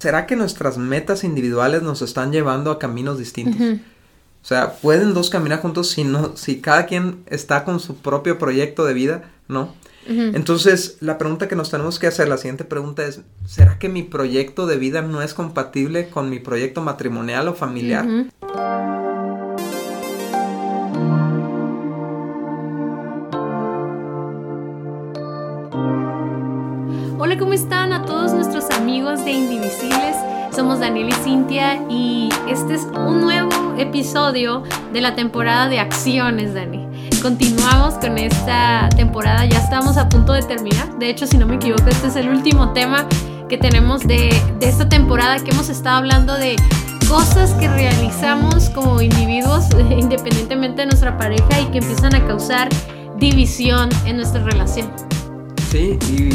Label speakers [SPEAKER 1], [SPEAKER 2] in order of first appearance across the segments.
[SPEAKER 1] ¿será que nuestras metas individuales nos están llevando a caminos distintos? O sea, ¿pueden dos caminar juntos si, no, si cada quien está con su propio proyecto de vida? ¿No? Entonces, la pregunta que nos tenemos que hacer, la siguiente pregunta es, ¿será que mi proyecto de vida no es compatible con mi proyecto matrimonial o familiar?
[SPEAKER 2] Daniel y Cintia y este es un nuevo episodio de la temporada de acciones, Dani. Continuamos con esta temporada, ya estamos a punto de terminar. De hecho, si no me equivoco, este es el último tema que tenemos de, de esta temporada que hemos estado hablando de cosas que realizamos como individuos independientemente de nuestra pareja y que empiezan a causar división en nuestra relación.
[SPEAKER 1] Sí, y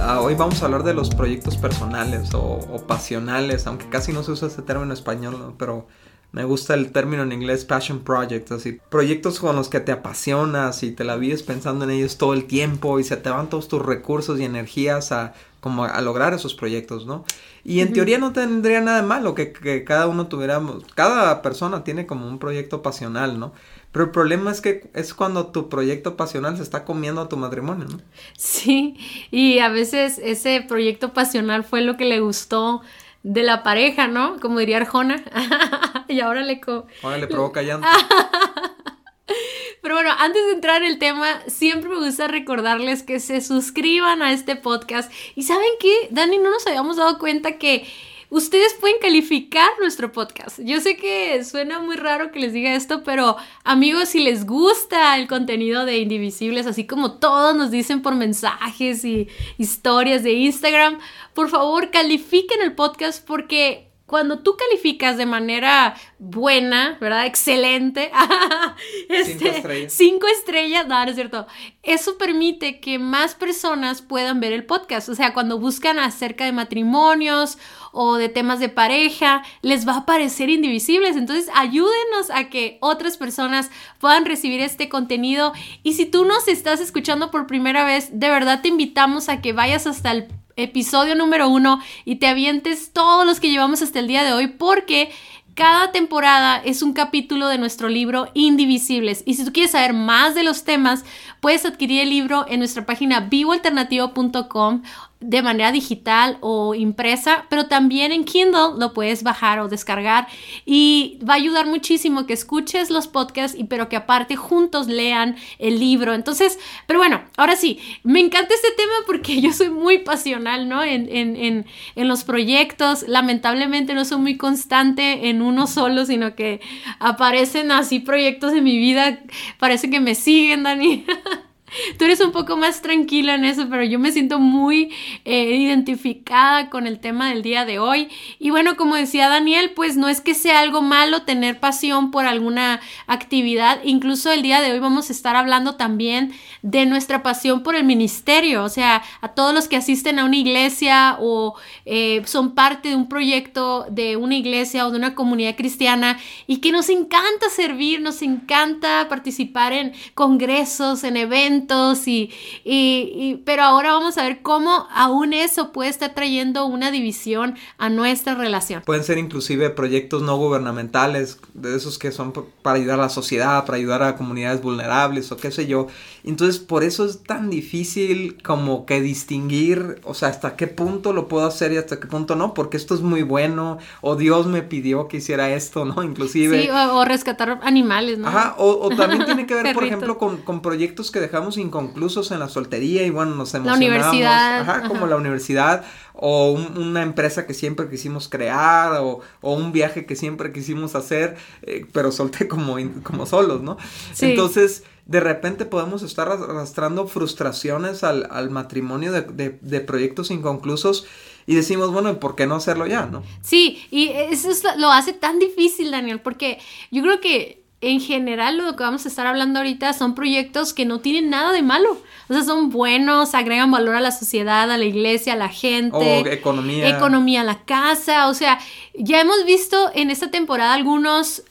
[SPEAKER 1] ah, hoy vamos a hablar de los proyectos personales o, o, pasionales, aunque casi no se usa ese término en español, ¿no? pero me gusta el término en inglés passion projects, así proyectos con los que te apasionas y te la vives pensando en ellos todo el tiempo y se te van todos tus recursos y energías a como a lograr esos proyectos, ¿no? Y en teoría no tendría nada de malo que, que, cada uno tuviéramos, cada persona tiene como un proyecto pasional, ¿no? Pero el problema es que es cuando tu proyecto pasional se está comiendo a tu matrimonio, ¿no?
[SPEAKER 2] Sí, y a veces ese proyecto pasional fue lo que le gustó de la pareja, ¿no? Como diría Arjona. y ahora le... Co
[SPEAKER 1] ahora le provoca llanto.
[SPEAKER 2] Pero bueno, antes de entrar en el tema, siempre me gusta recordarles que se suscriban a este podcast. Y saben qué, Dani, no nos habíamos dado cuenta que ustedes pueden calificar nuestro podcast. Yo sé que suena muy raro que les diga esto, pero amigos, si les gusta el contenido de Indivisibles, así como todos nos dicen por mensajes y historias de Instagram, por favor califiquen el podcast porque cuando tú calificas de manera buena, ¿verdad? Excelente.
[SPEAKER 1] este, cinco estrellas.
[SPEAKER 2] Cinco estrellas, no, no es cierto. Eso permite que más personas puedan ver el podcast. O sea, cuando buscan acerca de matrimonios o de temas de pareja, les va a parecer indivisibles. Entonces, ayúdenos a que otras personas puedan recibir este contenido. Y si tú nos estás escuchando por primera vez, de verdad te invitamos a que vayas hasta el episodio número uno y te avientes todos los que llevamos hasta el día de hoy porque cada temporada es un capítulo de nuestro libro Indivisibles. Y si tú quieres saber más de los temas, puedes adquirir el libro en nuestra página vivoalternativo.com de manera digital o impresa, pero también en Kindle lo puedes bajar o descargar y va a ayudar muchísimo que escuches los podcasts y pero que aparte juntos lean el libro. Entonces, pero bueno, ahora sí, me encanta este tema porque yo soy muy pasional, ¿no? En, en, en, en los proyectos, lamentablemente no soy muy constante en uno solo, sino que aparecen así proyectos en mi vida, parece que me siguen, Dani. Tú eres un poco más tranquila en eso, pero yo me siento muy eh, identificada con el tema del día de hoy. Y bueno, como decía Daniel, pues no es que sea algo malo tener pasión por alguna actividad. Incluso el día de hoy vamos a estar hablando también de nuestra pasión por el ministerio. O sea, a todos los que asisten a una iglesia o eh, son parte de un proyecto de una iglesia o de una comunidad cristiana y que nos encanta servir, nos encanta participar en congresos, en eventos y, y, pero ahora vamos a ver cómo aún eso puede estar trayendo una división a nuestra relación.
[SPEAKER 1] Pueden ser inclusive proyectos no gubernamentales, de esos que son para ayudar a la sociedad, para ayudar a comunidades vulnerables o qué sé yo. Entonces por eso es tan difícil como que distinguir, o sea, hasta qué punto lo puedo hacer y hasta qué punto no, porque esto es muy bueno, o Dios me pidió que hiciera esto, ¿no? Inclusive.
[SPEAKER 2] Sí, o, rescatar animales, ¿no?
[SPEAKER 1] Ajá, o, también tiene que ver, por ejemplo, con, con proyectos que dejamos inconclusos en la soltería y bueno, nos emocionamos.
[SPEAKER 2] La universidad.
[SPEAKER 1] Ajá, como la universidad o una empresa que siempre quisimos crear o, o, un viaje que siempre quisimos hacer, eh, pero solté como, como solos, ¿no? Entonces, de repente podemos estar arrastrando frustraciones al, al matrimonio de, de, de proyectos inconclusos y decimos, bueno, ¿por qué no hacerlo ya, no?
[SPEAKER 2] Sí, y eso lo hace tan difícil, Daniel, porque yo creo que en general lo que vamos a estar hablando ahorita son proyectos que no tienen nada de malo. O sea, son buenos, agregan valor a la sociedad, a la iglesia, a la gente.
[SPEAKER 1] O economía.
[SPEAKER 2] Economía a la casa. O sea, ya hemos visto en esta temporada algunos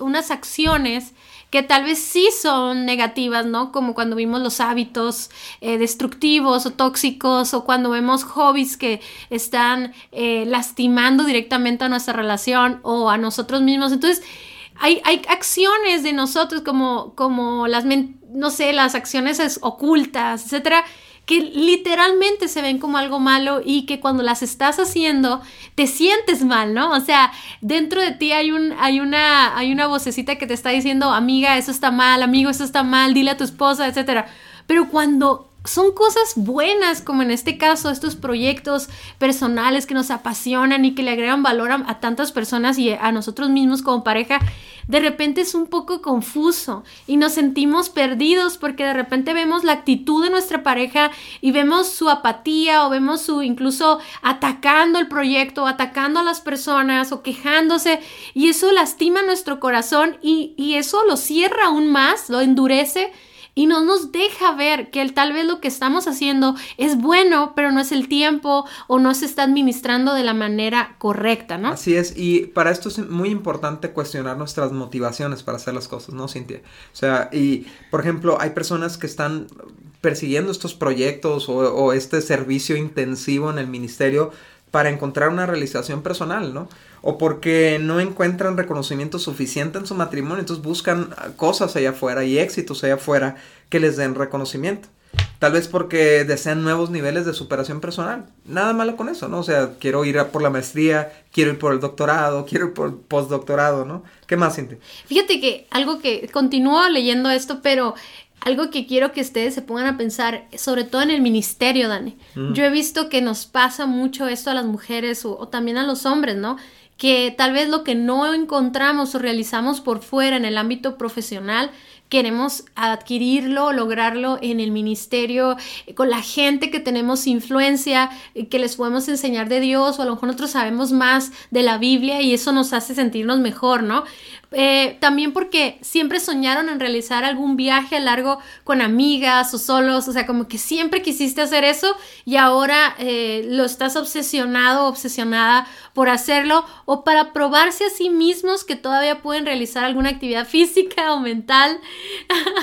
[SPEAKER 2] unas acciones que tal vez sí son negativas, ¿no? Como cuando vimos los hábitos eh, destructivos o tóxicos o cuando vemos hobbies que están eh, lastimando directamente a nuestra relación o a nosotros mismos. Entonces, hay, hay acciones de nosotros como, como las, no sé, las acciones ocultas, etcétera, que literalmente se ven como algo malo y que cuando las estás haciendo te sientes mal, ¿no? O sea, dentro de ti hay, un, hay, una, hay una vocecita que te está diciendo, amiga, eso está mal, amigo, eso está mal, dile a tu esposa, etc. Pero cuando son cosas buenas, como en este caso, estos proyectos personales que nos apasionan y que le agregan valor a, tantas personas y a nosotros mismos como pareja, de repente es un poco confuso y nos sentimos perdidos porque de repente vemos la actitud de nuestra pareja y vemos su apatía o vemos su incluso atacando el proyecto, atacando a las personas o quejándose y eso lastima nuestro corazón y, y eso lo cierra aún más, lo endurece y no nos deja ver que el, tal vez lo que estamos haciendo es bueno, pero no es el tiempo o no se está administrando de la manera correcta, ¿no?
[SPEAKER 1] Así es, y para esto es muy importante cuestionar nuestras motivaciones para hacer las cosas, ¿no, Cintia? O sea, y por ejemplo, hay personas que están persiguiendo estos proyectos o, o este servicio intensivo en el ministerio para encontrar una realización personal, ¿no? O porque no encuentran reconocimiento suficiente en su matrimonio, entonces buscan cosas allá afuera y éxitos allá afuera que les den reconocimiento. Tal vez porque desean nuevos niveles de superación personal. Nada malo con eso, ¿no? O sea, quiero ir a por la maestría, quiero ir por el doctorado, quiero ir por el postdoctorado, ¿no? ¿Qué más, Cintia?
[SPEAKER 2] Fíjate que algo que continúo leyendo esto, pero algo que quiero que ustedes se pongan a pensar, sobre todo en el ministerio, Dani. Mm. Yo he visto que nos pasa mucho esto a las mujeres o, también a los hombres, ¿no? Que tal vez lo que no encontramos o realizamos por fuera en el ámbito profesional, queremos adquirirlo, lograrlo en el ministerio, con la gente que tenemos influencia, que les podemos enseñar de Dios, o a lo mejor nosotros sabemos más de la Biblia y eso nos hace sentirnos mejor, ¿no? Eh, también porque siempre soñaron en realizar algún viaje largo con amigas o solos, o sea, como que siempre quisiste hacer eso y ahora eh, lo estás obsesionado, obsesionada por hacerlo o para probarse a sí mismos que todavía pueden realizar alguna actividad física o mental.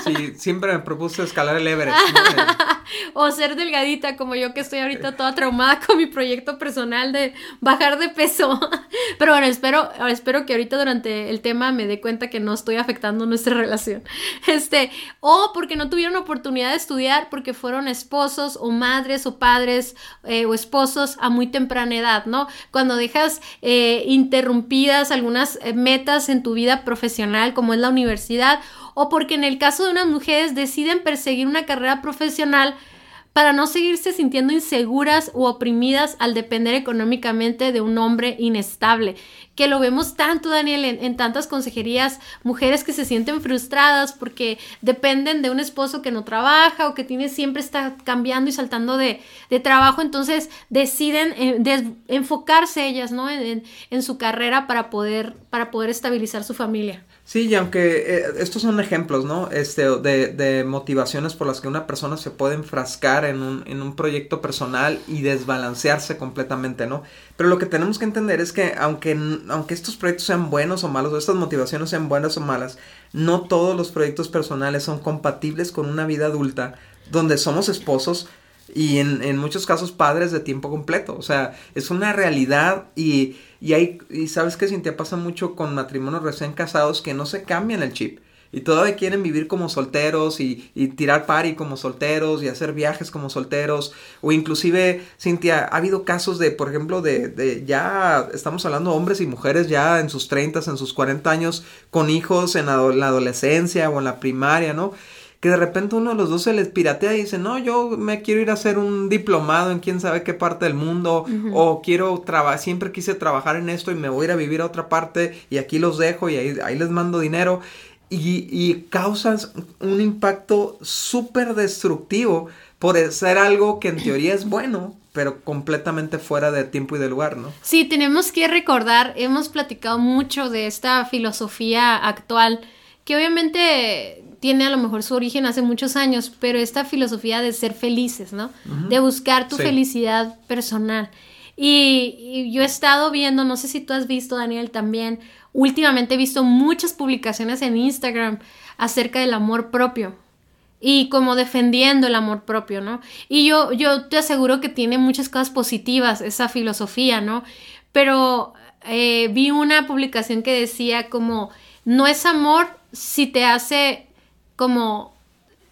[SPEAKER 1] Sí, siempre me propuse escalar el Everest.
[SPEAKER 2] o ser delgadita como yo que estoy ahorita toda traumada con mi proyecto personal de bajar de peso. Pero bueno, espero, espero que ahorita durante el tema me dé cuenta que no estoy afectando nuestra relación. Este, o porque no tuvieron oportunidad de estudiar porque fueron esposos o madres o padres eh, o esposos a muy temprana edad, ¿no? Cuando dejas eh, interrumpidas algunas eh, metas en tu vida profesional como es la universidad o porque en el caso de unas mujeres deciden perseguir una carrera profesional para no seguirse sintiendo inseguras u oprimidas al depender económicamente de un hombre inestable. Que lo vemos tanto, Daniel, en, tantas consejerías, mujeres que se sienten frustradas porque dependen de un esposo que no trabaja o que tiene siempre está cambiando y saltando de, trabajo, entonces deciden eh, enfocarse ellas, ¿no? En, en, su carrera para poder, para poder estabilizar su familia.
[SPEAKER 1] Sí, y aunque eh, estos son ejemplos, ¿no? Este, de, de, motivaciones por las que una persona se puede enfrascar en un, en un proyecto personal y desbalancearse completamente, ¿no? Pero lo que tenemos que entender es que aunque, aunque estos proyectos sean buenos o malos, o estas motivaciones sean buenas o malas, no todos los proyectos personales son compatibles con una vida adulta donde somos esposos y en, en muchos casos padres de tiempo completo. O sea, es una realidad y y, hay, y sabes que te pasa mucho con matrimonios recién casados que no se cambian el chip. Y todavía quieren vivir como solteros y, y tirar party como solteros y hacer viajes como solteros. O inclusive, Cintia, ha habido casos de, por ejemplo, de, ya estamos hablando hombres y mujeres ya en sus 30, en sus 40 años, con hijos en la adolescencia o en la primaria, ¿no? Que de repente uno de los dos se les piratea y dice, no, yo me quiero ir a hacer un diplomado en quién sabe qué parte del mundo, o quiero trabajar, siempre quise trabajar en esto y me voy a ir a vivir a otra parte y aquí los dejo y ahí, ahí les mando dinero. Y, y causas un impacto súper destructivo por ser algo que en teoría es bueno, pero completamente fuera de tiempo y de lugar, ¿no?
[SPEAKER 2] Sí, tenemos que recordar, hemos platicado mucho de esta filosofía actual, que obviamente tiene a lo mejor su origen hace muchos años, pero esta filosofía de ser felices, ¿no? De buscar tu felicidad personal. Y, y, yo he estado viendo, no sé si tú has visto, Daniel, también, últimamente he visto muchas publicaciones en Instagram acerca del amor propio y como defendiendo el amor propio, ¿no? Y yo, yo te aseguro que tiene muchas cosas positivas esa filosofía, ¿no? Pero eh, vi una publicación que decía como, no es amor si te hace como,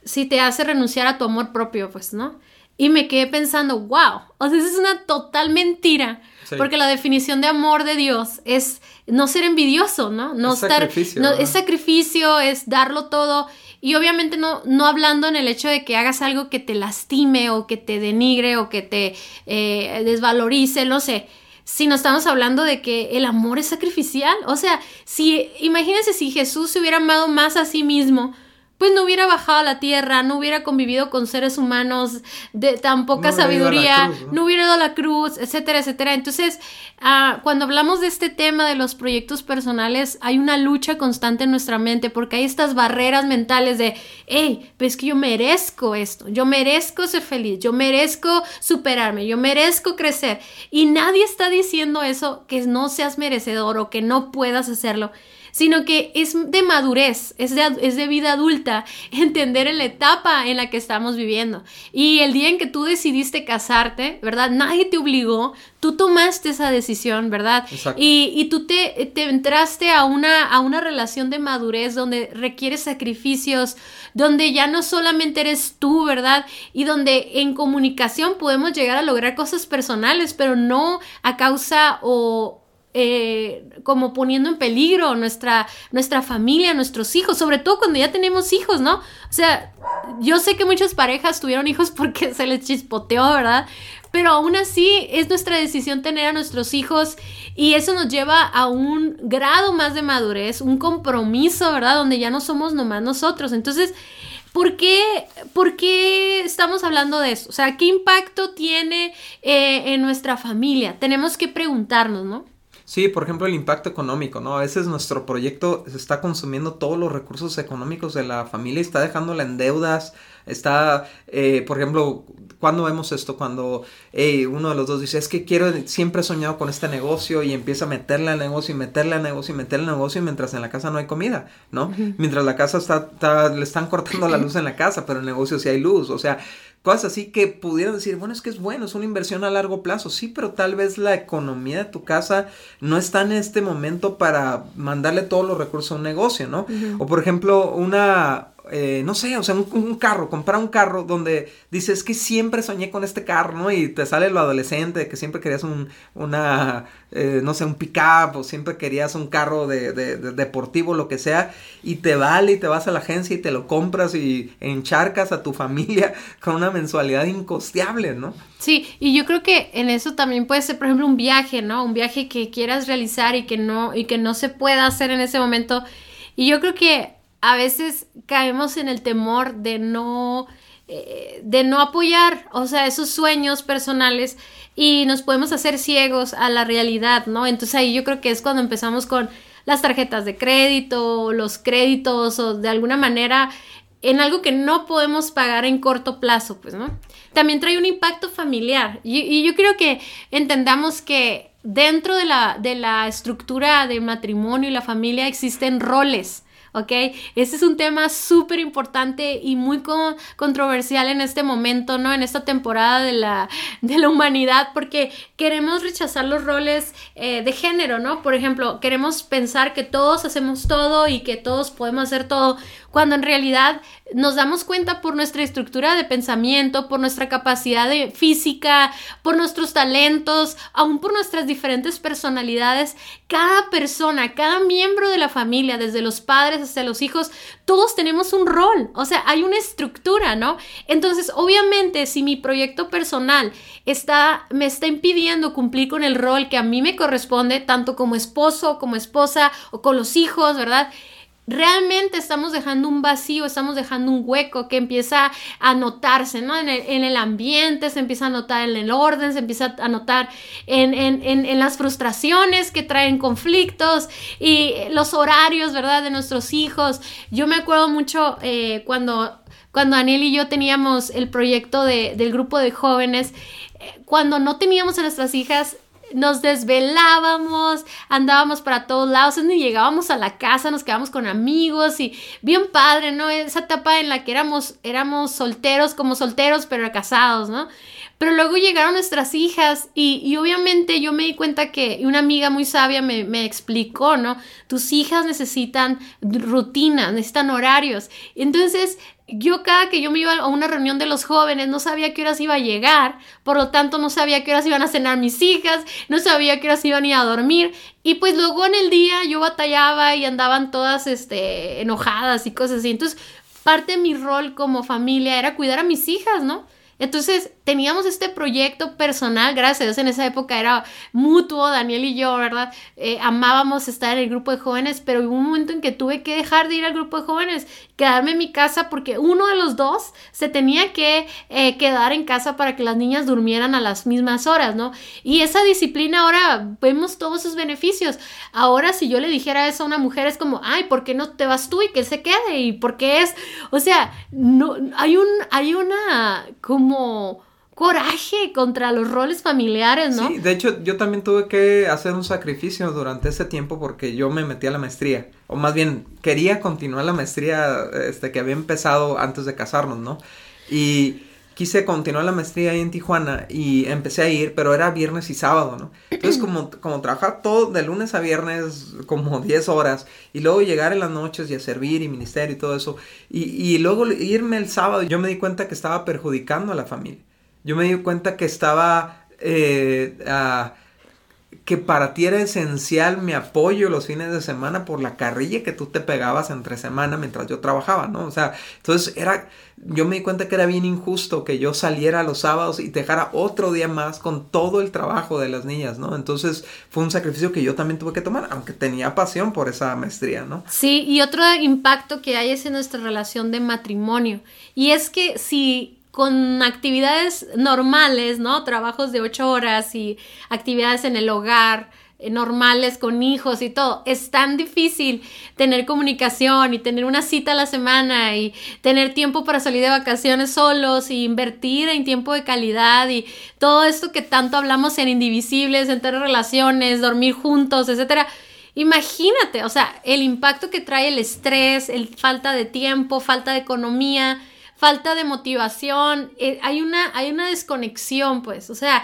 [SPEAKER 2] si te hace renunciar a tu amor propio, pues, ¿no? Y me quedé pensando, wow, o sea, esa es una total mentira. Porque la definición de amor de Dios es no ser envidioso, ¿no? No
[SPEAKER 1] es
[SPEAKER 2] estar.
[SPEAKER 1] Sacrificio,
[SPEAKER 2] no,
[SPEAKER 1] ¿no?
[SPEAKER 2] Es sacrificio, es darlo todo. Y obviamente no, no hablando en el hecho de que hagas algo que te lastime o que te denigre o que te eh, desvalorice, no sé. Sino estamos hablando de que el amor es sacrificial. O sea, si, imagínense si Jesús se hubiera amado más a sí mismo, pues no hubiera bajado a la tierra, no hubiera convivido con seres humanos de tan poca
[SPEAKER 1] No
[SPEAKER 2] sabiduría,
[SPEAKER 1] cruz, ¿no?
[SPEAKER 2] ¿no? hubiera ido a la cruz, etcétera, etcétera. Entonces, ah, cuando hablamos de este tema de los proyectos personales, hay una lucha constante en nuestra mente porque hay estas barreras mentales de, hey, pues que yo merezco esto, yo merezco ser feliz, yo merezco superarme, yo merezco crecer. Y nadie está diciendo eso, que no seas merecedor o que no puedas hacerlo sino que es de madurez, es de, es de, vida adulta, entender en la etapa en la que estamos viviendo. Y el día en que tú decidiste casarte, ¿verdad? Nadie te obligó, tú tomaste esa decisión, ¿verdad?
[SPEAKER 1] Exacto.
[SPEAKER 2] Y, y, tú te, te entraste a una, a una relación de madurez donde requieres sacrificios, donde ya no solamente eres tú, ¿verdad? Y donde en comunicación podemos llegar a lograr cosas personales, pero no a causa o eh, como poniendo en peligro nuestra, nuestra familia, nuestros hijos, sobre todo cuando ya tenemos hijos, ¿no? O sea, yo sé que muchas parejas tuvieron hijos porque se les chispoteó, ¿verdad? Pero aún así es nuestra decisión tener a nuestros hijos y eso nos lleva a un grado más de madurez, un compromiso, ¿verdad? Donde ya no somos nomás nosotros. Entonces, ¿Por qué, ¿Por qué, estamos hablando de eso? O sea, ¿qué impacto tiene eh, en nuestra familia? Tenemos que preguntarnos, ¿no?
[SPEAKER 1] Sí, por ejemplo, el impacto económico, ¿no? A veces nuestro proyecto se está consumiendo todos los recursos económicos de la familia y está dejándola en deudas. Está, eh, por ejemplo, cuando vemos esto? Cuando hey, uno de los dos dice, es que quiero, siempre he soñado con este negocio y empieza a meterle al negocio y meterle al negocio y meterle al negocio mientras en la casa no hay comida, ¿no? Uh -huh. Mientras la casa está, está, le están cortando la luz en la casa, pero en el negocio sí hay luz. O sea, cosas así que pudieran decir, bueno, es que es bueno, es una inversión a largo plazo, sí, pero tal vez la economía de tu casa no está en este momento para mandarle todos los recursos a un negocio, ¿no? Uh -huh. O por ejemplo, una, eh, no sé, o sea, un, un, carro, comprar un carro donde dices que siempre soñé con este carro, ¿no? Y te sale lo adolescente, que siempre querías un, una, eh, no sé, un pick-up o siempre querías un carro de, de, de, deportivo, lo que sea, y te vale y te vas a la agencia y te lo compras y encharcas a tu familia con una mensualidad incosteable, ¿no?
[SPEAKER 2] Sí, y yo creo que en eso también puede ser, por ejemplo, un viaje, ¿no? Un viaje que quieras realizar y que no, y que no se pueda hacer en ese momento. Y yo creo que a veces caemos en el temor de no, eh, de no apoyar, o sea, esos sueños personales y nos podemos hacer ciegos a la realidad, ¿no? Entonces ahí yo creo que es cuando empezamos con las tarjetas de crédito, los créditos o de alguna manera en algo que no podemos pagar en corto plazo, pues, ¿no? También trae un impacto familiar y, y yo creo que entendamos que dentro de la, de la estructura de matrimonio y la familia existen roles, ¿ok? Este es un tema súper importante y muy con, controversial en este momento, ¿no? En esta temporada de la, de la humanidad, porque queremos rechazar los roles eh, de género, ¿no? Por ejemplo, queremos pensar que todos hacemos todo y que todos podemos hacer todo, cuando en realidad nos damos cuenta por nuestra estructura de pensamiento, por nuestra capacidad de física, por nuestros talentos, aún por nuestras diferentes personalidades, cada persona, cada miembro de la familia, desde los padres hasta los hijos, todos tenemos un rol, o sea, hay una estructura, ¿no? Entonces, obviamente, si mi proyecto personal está, me está impidiendo cumplir con el rol que a mí me corresponde, tanto como esposo, como esposa o con los hijos, ¿verdad? Realmente estamos dejando un vacío, estamos dejando un hueco que empieza a notarse, ¿no? En el, en el ambiente, se empieza a notar en el orden, se empieza a notar en, en, en, en, las frustraciones que traen conflictos y los horarios, ¿verdad? De nuestros hijos. Yo me acuerdo mucho eh, cuando, cuando Daniel y yo teníamos el proyecto de, del grupo de jóvenes, eh, cuando no teníamos a nuestras hijas, nos desvelábamos, andábamos para todos lados, ni llegábamos a la casa, nos quedábamos con amigos y bien padre, ¿no? Esa etapa en la que éramos, solteros como solteros, pero casados, ¿no? Pero luego llegaron nuestras hijas y, obviamente yo me di cuenta que una amiga muy sabia me, me, explicó, ¿no? Tus hijas necesitan rutinas, necesitan horarios. Entonces yo cada que yo me iba a una reunión de los jóvenes no sabía qué horas iba a llegar, por lo tanto no sabía qué horas iban a cenar mis hijas, no sabía qué horas iban a ir a dormir y pues luego en el día yo batallaba y andaban todas este enojadas y cosas así. Entonces, parte de mi rol como familia era cuidar a mis hijas, ¿no? Entonces teníamos este proyecto personal, gracias a Dios en esa época era mutuo, Daniel y yo, ¿verdad? Eh, amábamos estar en el grupo de jóvenes, pero hubo un momento en que tuve que dejar de ir al grupo de jóvenes, quedarme en mi casa porque uno de los dos se tenía que eh, quedar en casa para que las niñas durmieran a las mismas horas, ¿no? Y esa disciplina ahora vemos todos sus beneficios. Ahora si yo le dijera eso a una mujer es como, ay, ¿por qué no te vas tú y que él se quede? ¿Y por qué es? O sea, no, hay un, hay una como coraje contra los roles familiares, ¿no?
[SPEAKER 1] Sí, de hecho yo también tuve que hacer un sacrificio durante ese tiempo porque yo me metí a la maestría, o más bien quería continuar la maestría este, que había empezado antes de casarnos, ¿no? Y quise continuar la maestría ahí en Tijuana y empecé a ir, pero era viernes y sábado, ¿no? Entonces, como, como trabajar todo de lunes a viernes, como 10 horas, y luego llegar en las noches y a servir y ministerio y todo eso, y, y luego irme el sábado, yo me di cuenta que estaba perjudicando a la familia. Yo me di cuenta que estaba... Eh, que para ti era esencial mi apoyo los fines de semana por la carrilla que tú te pegabas entre semana mientras yo trabajaba, ¿no? O sea, entonces era, yo me di cuenta que era bien injusto que yo saliera los sábados y dejara otro día más con todo el trabajo de las niñas, ¿no? Entonces fue un sacrificio que yo también tuve que tomar, aunque tenía pasión por esa maestría, ¿no?
[SPEAKER 2] Sí, y otro impacto que hay es en nuestra relación de matrimonio. Y es que si con actividades normales, ¿no? Trabajos de ocho horas y actividades en el hogar eh, normales con hijos y todo. Es tan difícil tener comunicación y tener una cita a la semana y tener tiempo para salir de vacaciones solos y invertir en tiempo de calidad y todo esto que tanto hablamos en indivisibles, en tener relaciones, dormir juntos, etcétera. Imagínate, o sea, el impacto que trae el estrés, el falta de tiempo, falta de economía, falta de motivación, eh, hay, una, hay una desconexión, pues, o sea,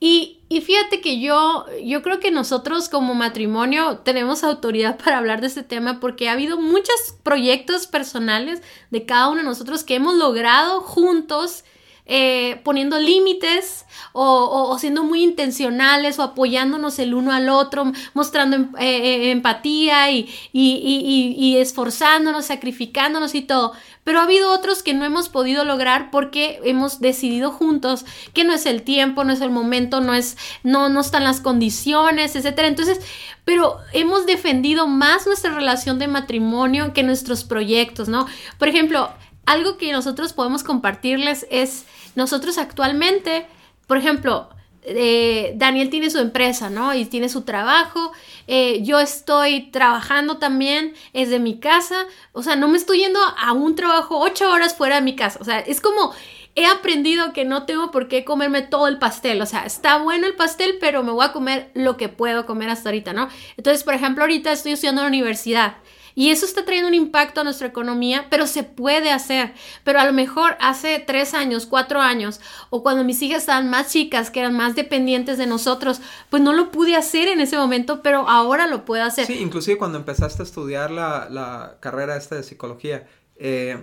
[SPEAKER 2] y, y, fíjate que yo, yo creo que nosotros como matrimonio tenemos autoridad para hablar de este tema porque ha habido muchos proyectos personales de cada uno de nosotros que hemos logrado juntos eh, poniendo límites o, siendo muy intencionales o apoyándonos el uno al otro, mostrando em, eh, eh, empatía y, y, esforzándonos, sacrificándonos y todo. Pero ha habido otros que no hemos podido lograr porque hemos decidido juntos que no es el tiempo, no es el momento, no es, no, no están las condiciones, etcétera. Entonces, pero hemos defendido más nuestra relación de matrimonio que nuestros proyectos, ¿no? Por ejemplo, algo que nosotros podemos compartirles es, nosotros actualmente, por ejemplo, eh, Daniel tiene su empresa, ¿no? Y tiene su trabajo. Eh, yo estoy trabajando también desde mi casa. O sea, no me estoy yendo a un trabajo ocho horas fuera de mi casa. O sea, es como he aprendido que no tengo por qué comerme todo el pastel. O sea, está bueno el pastel, pero me voy a comer lo que puedo comer hasta ahorita, ¿no? Entonces, por ejemplo, ahorita estoy estudiando en la universidad. Y eso está trayendo un impacto a nuestra economía, pero se puede hacer. Pero a lo mejor hace tres años, cuatro años, o cuando mis hijas estaban más chicas, que eran más dependientes de nosotros, pues no lo pude hacer en ese momento, pero ahora lo puedo hacer.
[SPEAKER 1] Sí, inclusive cuando empezaste a estudiar la, la carrera esta de psicología, eh,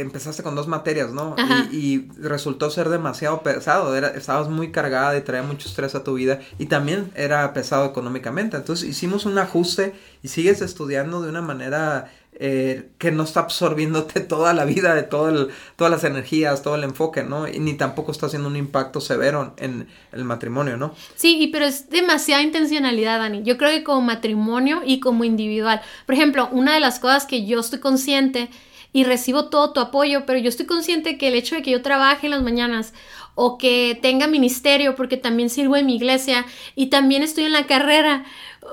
[SPEAKER 1] empezaste con dos materias, ¿no? Y, resultó ser demasiado pesado, era, estabas muy cargada y traía mucho estrés a tu vida y también era pesado económicamente. Entonces hicimos un ajuste y sigues estudiando de una manera eh, que no está absorbiéndote toda la vida, de todo el, todas las energías, todo el enfoque, ¿no? Y ni tampoco está haciendo un impacto severo en el matrimonio, ¿no?
[SPEAKER 2] Sí, pero es demasiada intencionalidad, Dani. Yo creo que como matrimonio y como individual. Por ejemplo, una de las cosas que yo estoy consciente y recibo todo tu apoyo, pero yo estoy consciente que el hecho de que yo trabaje en las mañanas o que tenga ministerio porque también sirvo en mi iglesia y también estoy en la carrera,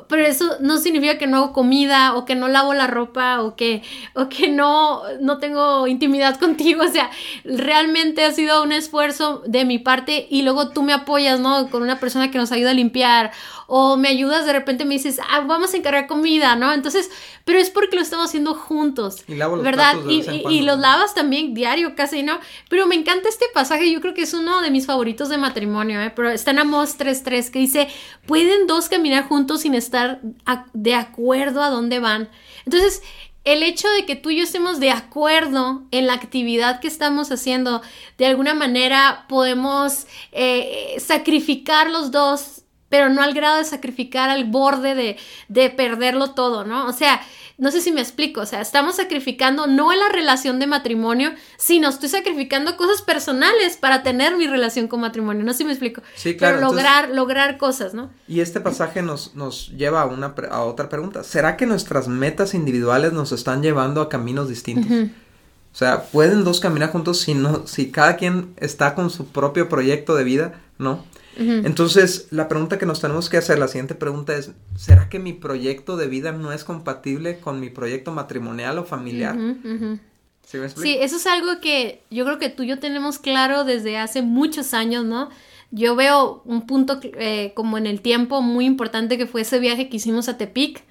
[SPEAKER 2] pero eso no significa que no hago comida o que no lavo la ropa o que, o que no, no tengo intimidad contigo. O sea, realmente ha sido un esfuerzo de mi parte y luego tú me apoyas, ¿no? Con una persona que nos ayuda a limpiar o me ayudas, de repente me dices, ah, vamos a encargar comida, ¿no? Entonces, pero es porque lo estamos haciendo juntos.
[SPEAKER 1] Y lavo los
[SPEAKER 2] ¿verdad?
[SPEAKER 1] de
[SPEAKER 2] y, y- y los lavas también diario casi, ¿no? Pero me encanta este pasaje, yo creo que es uno de mis favoritos de matrimonio, ¿eh? Pero está en Amos 3.3 que dice, ¿pueden dos caminar juntos sin estar de acuerdo a dónde van? Entonces, el hecho de que tú y yo estemos de acuerdo en la actividad que estamos haciendo, de alguna manera podemos eh, sacrificar los dos, pero no al grado de sacrificar al borde de, de perderlo todo, ¿no? O sea, no sé si me explico, o sea, estamos sacrificando no en la relación de matrimonio, sino estoy sacrificando cosas personales para tener mi relación con matrimonio, no sé si me explico.
[SPEAKER 1] Sí, claro,
[SPEAKER 2] Pero
[SPEAKER 1] entonces-
[SPEAKER 2] lograr, lograr cosas, ¿no?
[SPEAKER 1] Y este pasaje nos, nos lleva a, una, a otra pregunta. ¿Será que nuestras metas individuales nos están llevando a caminos distintos? O sea, ¿pueden dos caminar juntos si, no, si cada quien está con su propio proyecto de vida? No. Entonces, la pregunta que nos tenemos que hacer, la siguiente pregunta es, ¿será que mi proyecto de vida no es compatible con mi proyecto matrimonial o familiar? Sí,
[SPEAKER 2] eso es algo que yo creo que tú y yo tenemos claro desde hace muchos años, ¿no? Yo veo un punto eh, como en el tiempo muy importante que fue ese viaje que hicimos a Tepic,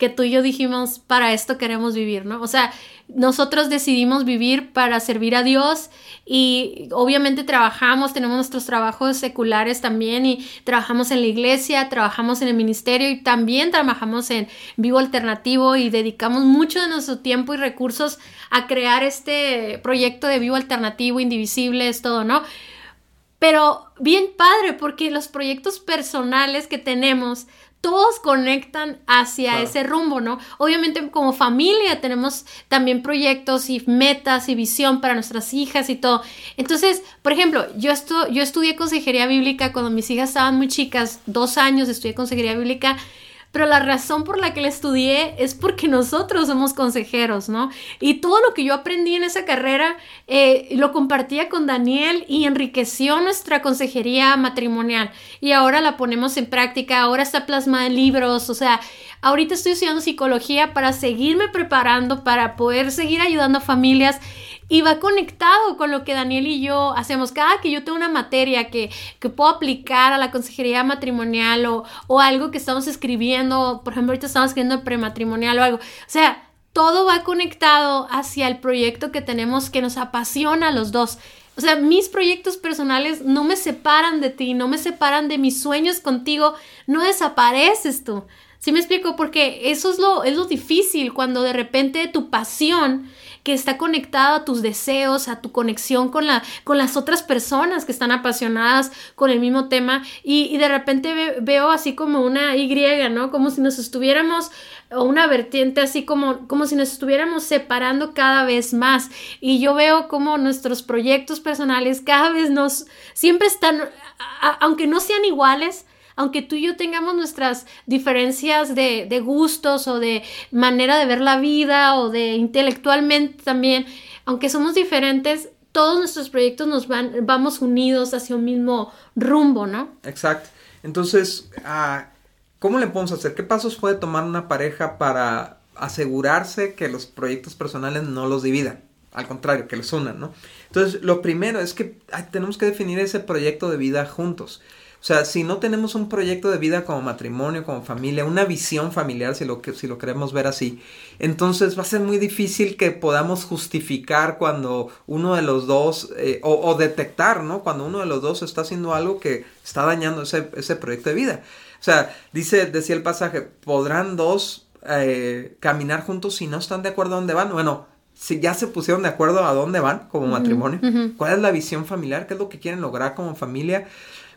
[SPEAKER 2] que tú y yo dijimos, para esto queremos vivir, ¿no? O sea, nosotros decidimos vivir para servir a Dios y obviamente trabajamos, tenemos nuestros trabajos seculares también y trabajamos en la iglesia, trabajamos en el ministerio y también trabajamos en vivo alternativo y dedicamos mucho de nuestro tiempo y recursos a crear este proyecto de vivo alternativo, indivisible, es todo, ¿no? Pero bien padre, porque los proyectos personales que tenemos, todos conectan hacia
[SPEAKER 1] Claro.
[SPEAKER 2] ese rumbo, ¿no? Obviamente como familia tenemos también proyectos y metas y visión para nuestras hijas y todo. Entonces, por ejemplo, yo, estu yo estudié consejería bíblica cuando mis hijas estaban muy chicas, dos años estudié consejería bíblica. Pero la razón por la que la estudié es porque nosotros somos consejeros, ¿no? Y todo lo que yo aprendí en esa carrera eh, lo compartía con Daniel y enriqueció nuestra consejería matrimonial. Y ahora la ponemos en práctica, ahora está plasmada en libros, o sea, ahorita estoy estudiando psicología para seguirme preparando, para poder seguir ayudando a familias. Y va conectado con lo que Daniel y yo hacemos. Cada que yo tengo una materia que, que puedo aplicar a la consejería matrimonial o, o algo que estamos escribiendo, por ejemplo, ahorita estamos escribiendo prematrimonial o algo. O sea, todo va conectado hacia el proyecto que tenemos que nos apasiona a los dos. O sea, mis proyectos personales no me separan de ti, no me separan de mis sueños contigo, no desapareces tú. ¿Sí me explico? Porque eso es lo, es lo difícil cuando de repente tu pasión que está conectada a tus deseos, a tu conexión con, la, con las otras personas que están apasionadas con el mismo tema y, de repente ve- veo así como una Y, ¿no? Como si nos estuviéramos, o una vertiente así como, como si nos estuviéramos separando cada vez más y yo veo como nuestros proyectos personales cada vez nos, siempre están, aunque no sean iguales, aunque tú y yo tengamos nuestras diferencias de, de gustos o de manera de ver la vida o de intelectualmente también, aunque somos diferentes, todos nuestros proyectos nos van, vamos unidos hacia un mismo rumbo, ¿no?
[SPEAKER 1] Exacto. Entonces, ah, ¿cómo le podemos hacer? ¿Qué pasos puede tomar una pareja para asegurarse que los proyectos personales no los dividan? Al contrario, que los unan, ¿no? Entonces, lo primero es que tenemos que definir ese proyecto de vida juntos. O sea, si no tenemos un proyecto de vida como matrimonio, como familia, una visión familiar, si lo, que, si lo queremos ver así, entonces va a ser muy difícil que podamos justificar cuando uno de los dos, eh, o, o detectar, ¿no? Cuando uno de los dos está haciendo algo que está dañando ese, ese proyecto de vida. O sea, dice, decía el pasaje, ¿podrán dos eh, caminar juntos si no están de acuerdo a dónde van? Bueno, si ya se pusieron de acuerdo a dónde van como matrimonio, cuál es la visión familiar, qué es lo que quieren lograr como familia.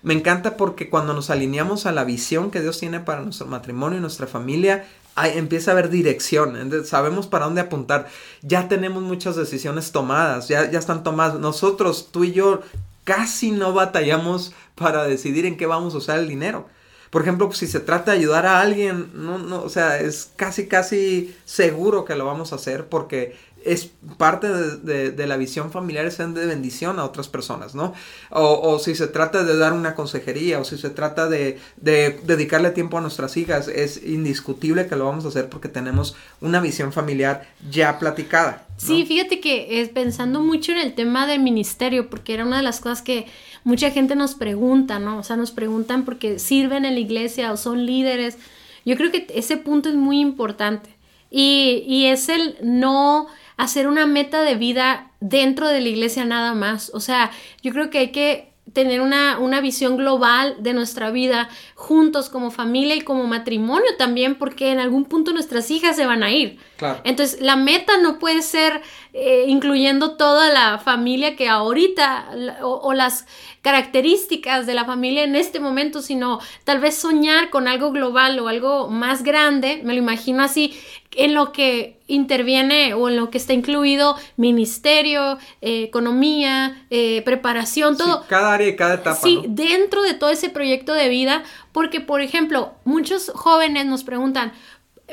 [SPEAKER 1] Me encanta porque cuando nos alineamos a la visión que Dios tiene para nuestro matrimonio y nuestra familia, hay- empieza a haber dirección, sabemos para dónde apuntar. Ya tenemos muchas decisiones tomadas, ya, ya están tomadas. Nosotros, tú y yo, casi no batallamos para decidir en qué vamos a usar el dinero. Por ejemplo, si se trata de ayudar a alguien, no, no, o sea, es casi, casi seguro que lo vamos a hacer porque es parte de, la visión familiar es de bendición a otras personas, ¿no? O, si se trata de dar una consejería, o si se trata de, dedicarle tiempo a nuestras hijas, es indiscutible que lo vamos a hacer porque tenemos una visión familiar ya platicada.
[SPEAKER 2] Sí, fíjate que es pensando mucho en el tema del ministerio, porque era una de las cosas que mucha gente nos pregunta, ¿no? O sea, nos preguntan porque sirven en la iglesia o son líderes. Yo creo que ese punto es muy importante. Y, y es el no hacer una meta de vida dentro de la iglesia nada más. O sea, yo creo que hay que tener una, una, visión global de nuestra vida juntos como familia y como matrimonio también, porque en algún punto nuestras hijas se van a ir. Entonces, la meta no puede ser eh, incluyendo toda la familia que ahorita o, las características de la familia en este momento, sino tal vez soñar con algo global o algo más grande, me lo imagino así, en lo que interviene o en lo que está incluido ministerio, eh, economía, eh, preparación, todo.
[SPEAKER 1] cada área y cada etapa.
[SPEAKER 2] Sí, dentro de todo ese proyecto de vida, porque por ejemplo, muchos jóvenes nos preguntan,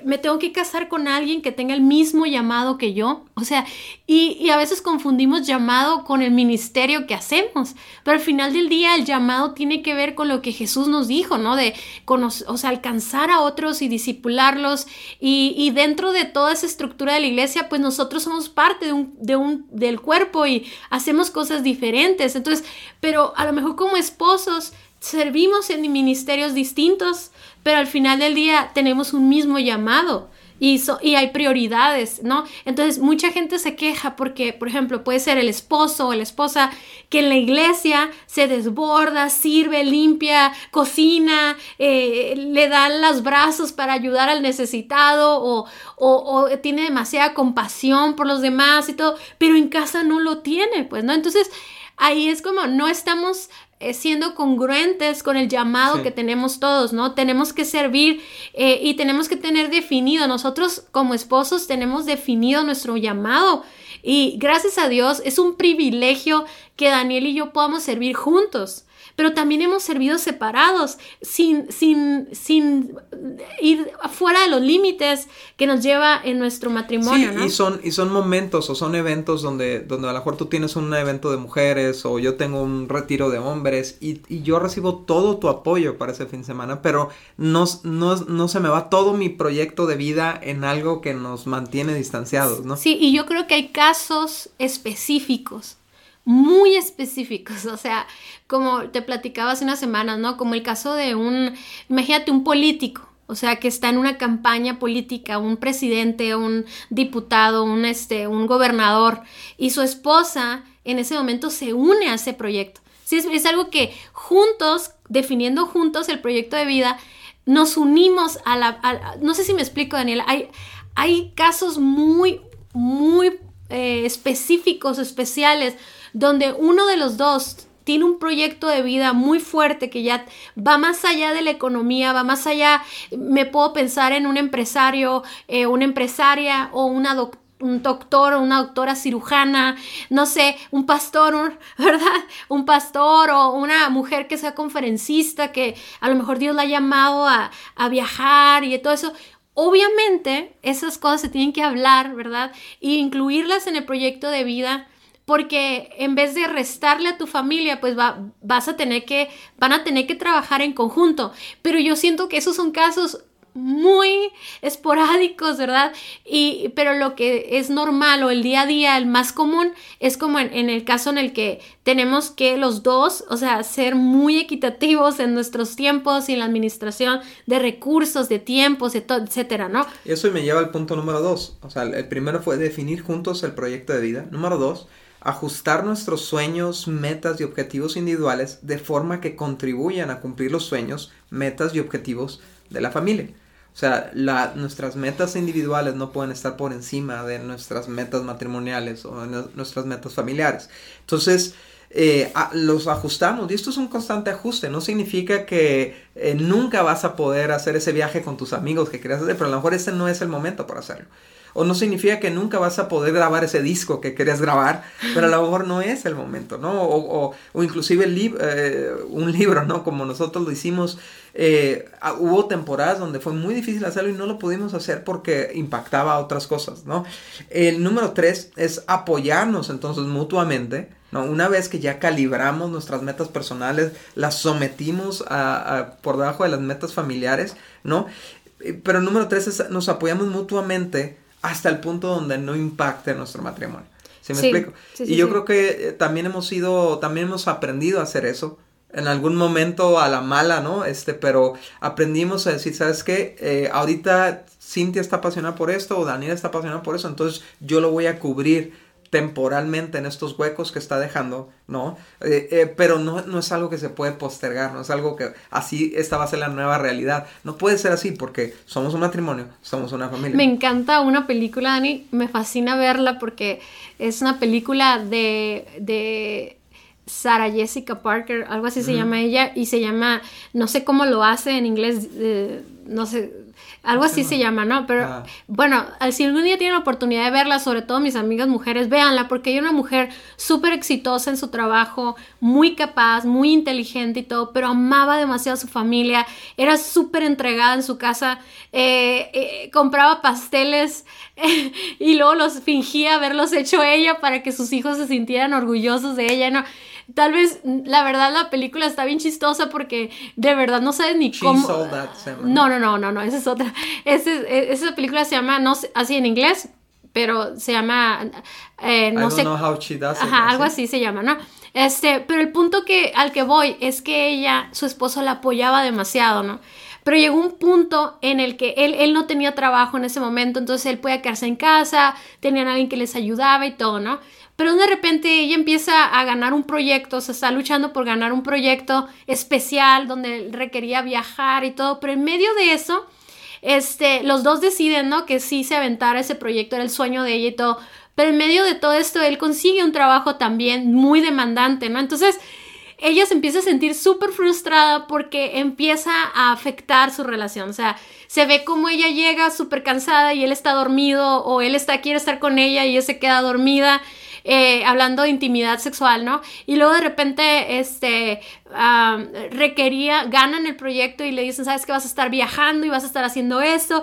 [SPEAKER 2] me tengo que casar con alguien que tenga el mismo llamado que yo. O sea, y, a veces confundimos llamado con el ministerio que hacemos. Pero al final del día el llamado tiene que ver con lo que Jesús nos dijo, ¿no? De o sea, alcanzar a otros y disipularlos. Y, y, dentro de toda esa estructura de la iglesia, pues nosotros somos parte de un, de un, del cuerpo y hacemos cosas diferentes. Entonces, pero a lo mejor como esposos servimos en ministerios distintos pero al final del día tenemos un mismo llamado. Y, hay prioridades, ¿no? Entonces mucha gente se queja porque, por ejemplo, puede ser el esposo o la esposa que en la iglesia se desborda, sirve, limpia, cocina, eh, le dan los brazos para ayudar al necesitado o, o, tiene demasiada compasión por los demás y todo, pero en casa no lo tiene, pues, ¿no? Entonces ahí es como no estamos siendo congruentes con el llamado que tenemos todos, ¿no? Tenemos que servir eh, y tenemos que tener definido, nosotros como esposos tenemos definido nuestro llamado. Y gracias a Dios es un privilegio que Daniel y yo podamos servir juntos pero también hemos servido separados, sin, sin, sin ir fuera de los límites que nos lleva en nuestro matrimonio.
[SPEAKER 1] Sí, y, son, y son momentos o son eventos donde, donde a lo mejor tú tienes un evento de mujeres o yo tengo un retiro de hombres y, yo recibo todo tu apoyo para ese fin de semana, pero no, no, no se me va todo mi proyecto de vida en algo que nos mantiene distanciados, ¿no?
[SPEAKER 2] Sí, y yo creo que hay casos específicos muy específicos, o sea, como te platicaba hace unas semanas, ¿no? Como el caso de un, imagínate un político, o sea, que está en una campaña política, un presidente, un diputado, un, este, un gobernador, y su esposa en ese momento se une a ese proyecto. Sí, es, algo que juntos, definiendo juntos el proyecto de vida, nos unimos a la... no sé si me explico, Daniela, hay, hay casos muy, muy eh, específicos, especiales, donde uno de los dos tiene un proyecto de vida muy fuerte que ya va más allá de la economía, va más allá, me puedo pensar en un empresario, eh, una empresaria o una un doctor o una doctora cirujana, no sé, un pastor, ¿verdad? Un pastor o una mujer que sea conferencista, que a lo mejor Dios la ha llamado a, a viajar y todo eso. Obviamente esas cosas se tienen que hablar, ¿verdad? E incluirlas en el proyecto de vida porque en vez de restarle a tu familia, pues va, vas a tener que, van a tener que trabajar en conjunto. Pero yo siento que esos son casos muy esporádicos, ¿verdad? Y, pero lo que es normal o el día a día, el más común, es como en, el caso en el que tenemos que los dos, o sea, ser muy equitativos en nuestros tiempos y en la administración de recursos, de tiempos, etcétera, ¿no?
[SPEAKER 1] Eso me lleva al punto número dos. O sea, el primero fue definir juntos el proyecto de vida. Número dos, ajustar nuestros sueños, metas y objetivos individuales de forma que contribuyan a cumplir los sueños, metas y objetivos de la familia. O sea, nuestras metas individuales no pueden estar por encima de nuestras metas matrimoniales o nuestras metas familiares. Entonces, eh, los ajustamos y esto es un constante ajuste. No significa que eh, nunca vas a poder hacer ese viaje con tus amigos que querías hacer, pero a lo mejor este no es el momento para hacerlo. O no significa que nunca vas a poder grabar ese disco que querías grabar, pero a lo mejor no es el momento, ¿no? O, o, inclusive eh, un libro, ¿no? Como nosotros lo hicimos, eh, hubo temporadas donde fue muy difícil hacerlo y no lo pudimos hacer porque impactaba a otras cosas, ¿no? El número tres es apoyarnos entonces mutuamente, ¿no? Una vez que ya calibramos nuestras metas personales, las sometimos a, por debajo de las metas familiares, ¿no? Eh, pero el número tres es nos apoyamos mutuamente hasta el punto donde no impacte nuestro matrimonio. ¿Sí me explico? y yo creo que eh, también hemos sido, también hemos aprendido a hacer eso. En algún momento a la mala, ¿no? Este, pero aprendimos a decir, ¿sabes qué? Eh, ahorita Cintia está apasionada por esto o Daniela está apasionada por eso, entonces yo lo voy a cubrir temporalmente en estos huecos que está dejando, ¿no? Eh, eh, pero no, no, es algo que se puede postergar, no es algo que así esta va a ser la nueva realidad. No puede ser así porque somos un matrimonio, somos una familia.
[SPEAKER 2] Me encanta una película, Dani, me fascina verla porque es una película de, de Sarah Jessica Parker, algo así se llama ella, y se llama, no sé cómo lo hace en inglés, eh, no sé, algo así se llama, ¿no? Pero ah. bueno, si algún día tienen la oportunidad de verla, sobre todo mis amigas mujeres, véanla, porque es una mujer súper exitosa en su trabajo, muy capaz, muy inteligente y todo, pero amaba demasiado a su familia, era súper entregada en su casa, eh, eh, compraba pasteles y luego los fingía haberlos hecho ella para que sus hijos se sintieran orgullosos de ella, ¿no? Tal vez, la verdad, la película está bien chistosa porque de verdad no sabes ni cómo. no, no, no, no, no, esa es otra. E, esa película se llama, no así en inglés, pero se llama. Eh, no sé. Ajá, algo así se llama, ¿no? Este, pero el punto que, al que voy es que ella, su esposo la apoyaba demasiado, ¿no? Pero llegó un punto en el que él, él no tenía trabajo en ese momento, entonces él podía quedarse en casa, tenían a alguien que les ayudaba y todo, ¿no? Pero de repente ella empieza a ganar un proyecto, se está luchando por ganar un proyecto especial donde requería viajar y todo, pero en medio de eso, este, los dos deciden, ¿no? Que sí se aventara ese proyecto, era el sueño de ella y todo, pero en medio de todo esto él consigue un trabajo también muy demandante, ¿no? Entonces, ella se empieza a sentir súper frustrada porque empieza a afectar su relación. O sea, se ve como ella llega súper cansada y él está dormido o él está, quiere estar con ella y ella se queda dormida eh, hablando de intimidad sexual, ¿no? Y luego de repente, este, requería, ganan el proyecto y le dicen, sabes que vas a estar viajando y vas a estar haciendo esto.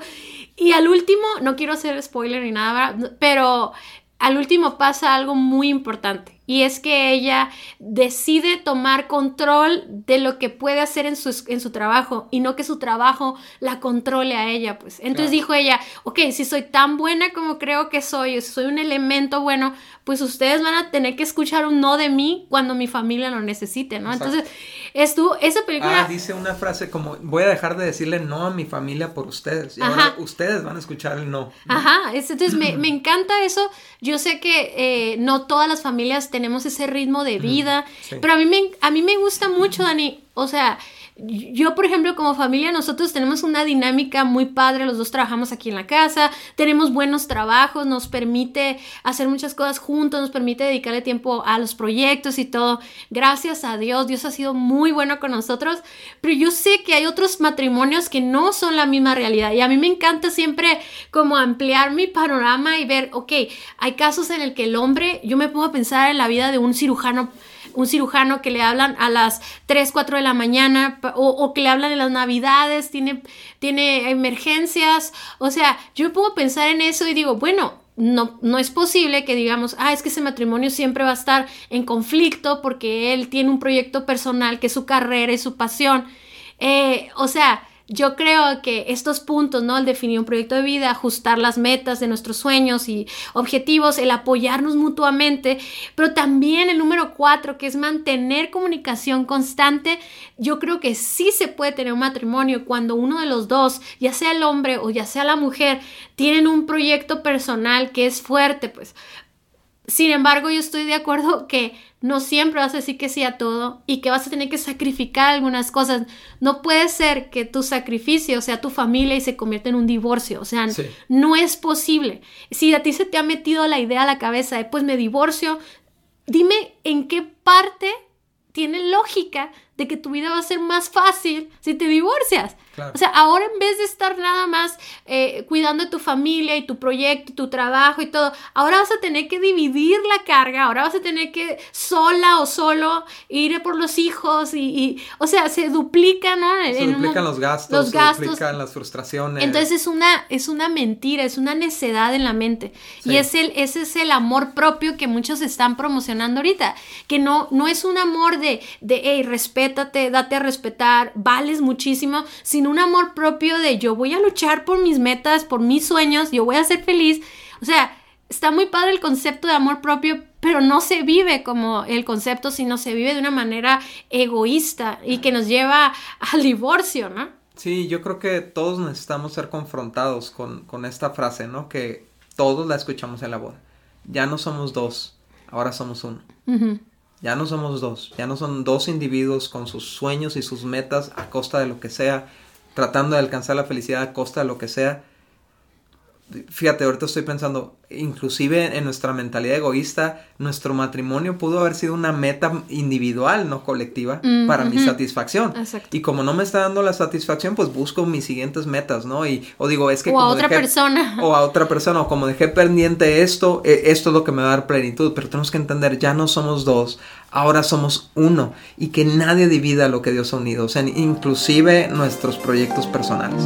[SPEAKER 2] Y al último, no quiero hacer spoiler ni nada, pero al último pasa algo muy importante y es que ella decide tomar control de lo que puede hacer en su, en su trabajo y no que su trabajo la controle a ella, pues. Entonces dijo ella, ok, si soy tan buena como creo que soy, si soy un elemento bueno, pues ustedes van a tener que escuchar un no de mí cuando mi familia lo necesite, ¿no? Entonces, estuvo, esa película...
[SPEAKER 1] Ah, dice una frase como, voy a dejar de decirle no a mi familia por ustedes y ahora ustedes van a escuchar el no.
[SPEAKER 2] Ajá, entonces me, me, encanta eso. Yo sé que eh, no todas las familias tenemos ese ritmo de vida, pero a mí, me, a mí me gusta mucho, Dani, o sea, yo, por ejemplo, como familia, nosotros tenemos una dinámica muy padre, los dos trabajamos aquí en la casa, tenemos buenos trabajos, nos permite hacer muchas cosas juntos, nos permite dedicarle tiempo a los proyectos y todo. Gracias a Dios, Dios ha sido muy bueno con nosotros, pero yo sé que hay otros matrimonios que no son la misma realidad y a mí me encanta siempre como ampliar mi panorama y ver, ok, hay casos en el que el hombre, yo me pongo a pensar en la vida de un cirujano un cirujano que le hablan a las 3, 4 de la mañana o, que le hablan en las navidades, tiene, tiene emergencias. O sea, yo a pensar en eso y digo, bueno, no, no es posible que digamos, ah, es que ese matrimonio siempre va a estar en conflicto porque él tiene un proyecto personal que es su carrera y su pasión. Eh, o sea, yo creo que estos puntos, ¿no? El definir un proyecto de vida, ajustar las metas de nuestros sueños y objetivos, el apoyarnos mutuamente, pero también el número cuatro, que es mantener comunicación constante, yo creo que sí se puede tener un matrimonio cuando uno de los dos, ya sea el hombre o ya sea la mujer, tienen un proyecto personal que es fuerte, pues. Sin embargo, yo estoy de acuerdo que no siempre vas a decir que sí a todo y que vas a tener que sacrificar algunas cosas. No puede ser que tu sacrificio sea tu familia y se convierta en un divorcio. O sea, no es posible. Si a ti se te ha metido la idea a la cabeza de pues me divorcio, dime en qué parte tiene lógica de que tu vida va a ser más fácil si te divorcias. O sea, ahora en vez de estar nada más eh, cuidando de tu familia y tu proyecto, tu trabajo y todo, ahora vas a tener que dividir la carga, ahora vas a tener que sola o solo ir por los hijos y, o sea, se duplican, ¿no?
[SPEAKER 1] Se duplican los gastos, se duplican las frustraciones.
[SPEAKER 2] Entonces es una, es una mentira, es una necedad en la mente. Y es el, ese es el amor propio que muchos están promocionando ahorita, que no, no es un amor de, de, hey, respétate, date a respetar, vales muchísimo, sino un amor propio de yo voy a luchar por mis metas, por mis sueños, yo voy a ser feliz. O sea, está muy padre el concepto de amor propio, pero no se vive como el concepto, sino se vive de una manera egoísta y que nos lleva al divorcio, ¿no?
[SPEAKER 1] Sí, yo creo que todos necesitamos ser confrontados con, con esta frase, ¿no? Que todos la escuchamos en la boda. Ya no somos dos, ahora somos uno. Ya no somos dos, ya no son dos individuos con sus sueños y sus metas a costa de lo que sea, tratando de alcanzar la felicidad a costa de lo que sea. Fíjate, ahorita estoy pensando, inclusive en nuestra mentalidad egoísta, nuestro matrimonio pudo haber sido una meta individual, no colectiva, mm, para mi satisfacción. Y como no me está dando la satisfacción, pues busco mis siguientes metas, ¿no? Y, o digo, es que...
[SPEAKER 2] O a otra persona.
[SPEAKER 1] O a otra persona, o como dejé pendiente esto, e, esto es lo que me va a dar plenitud, pero tenemos que entender, ya no somos dos, ahora somos uno, y que nadie divida lo que Dios ha unido, o sea, inclusive nuestros proyectos personales.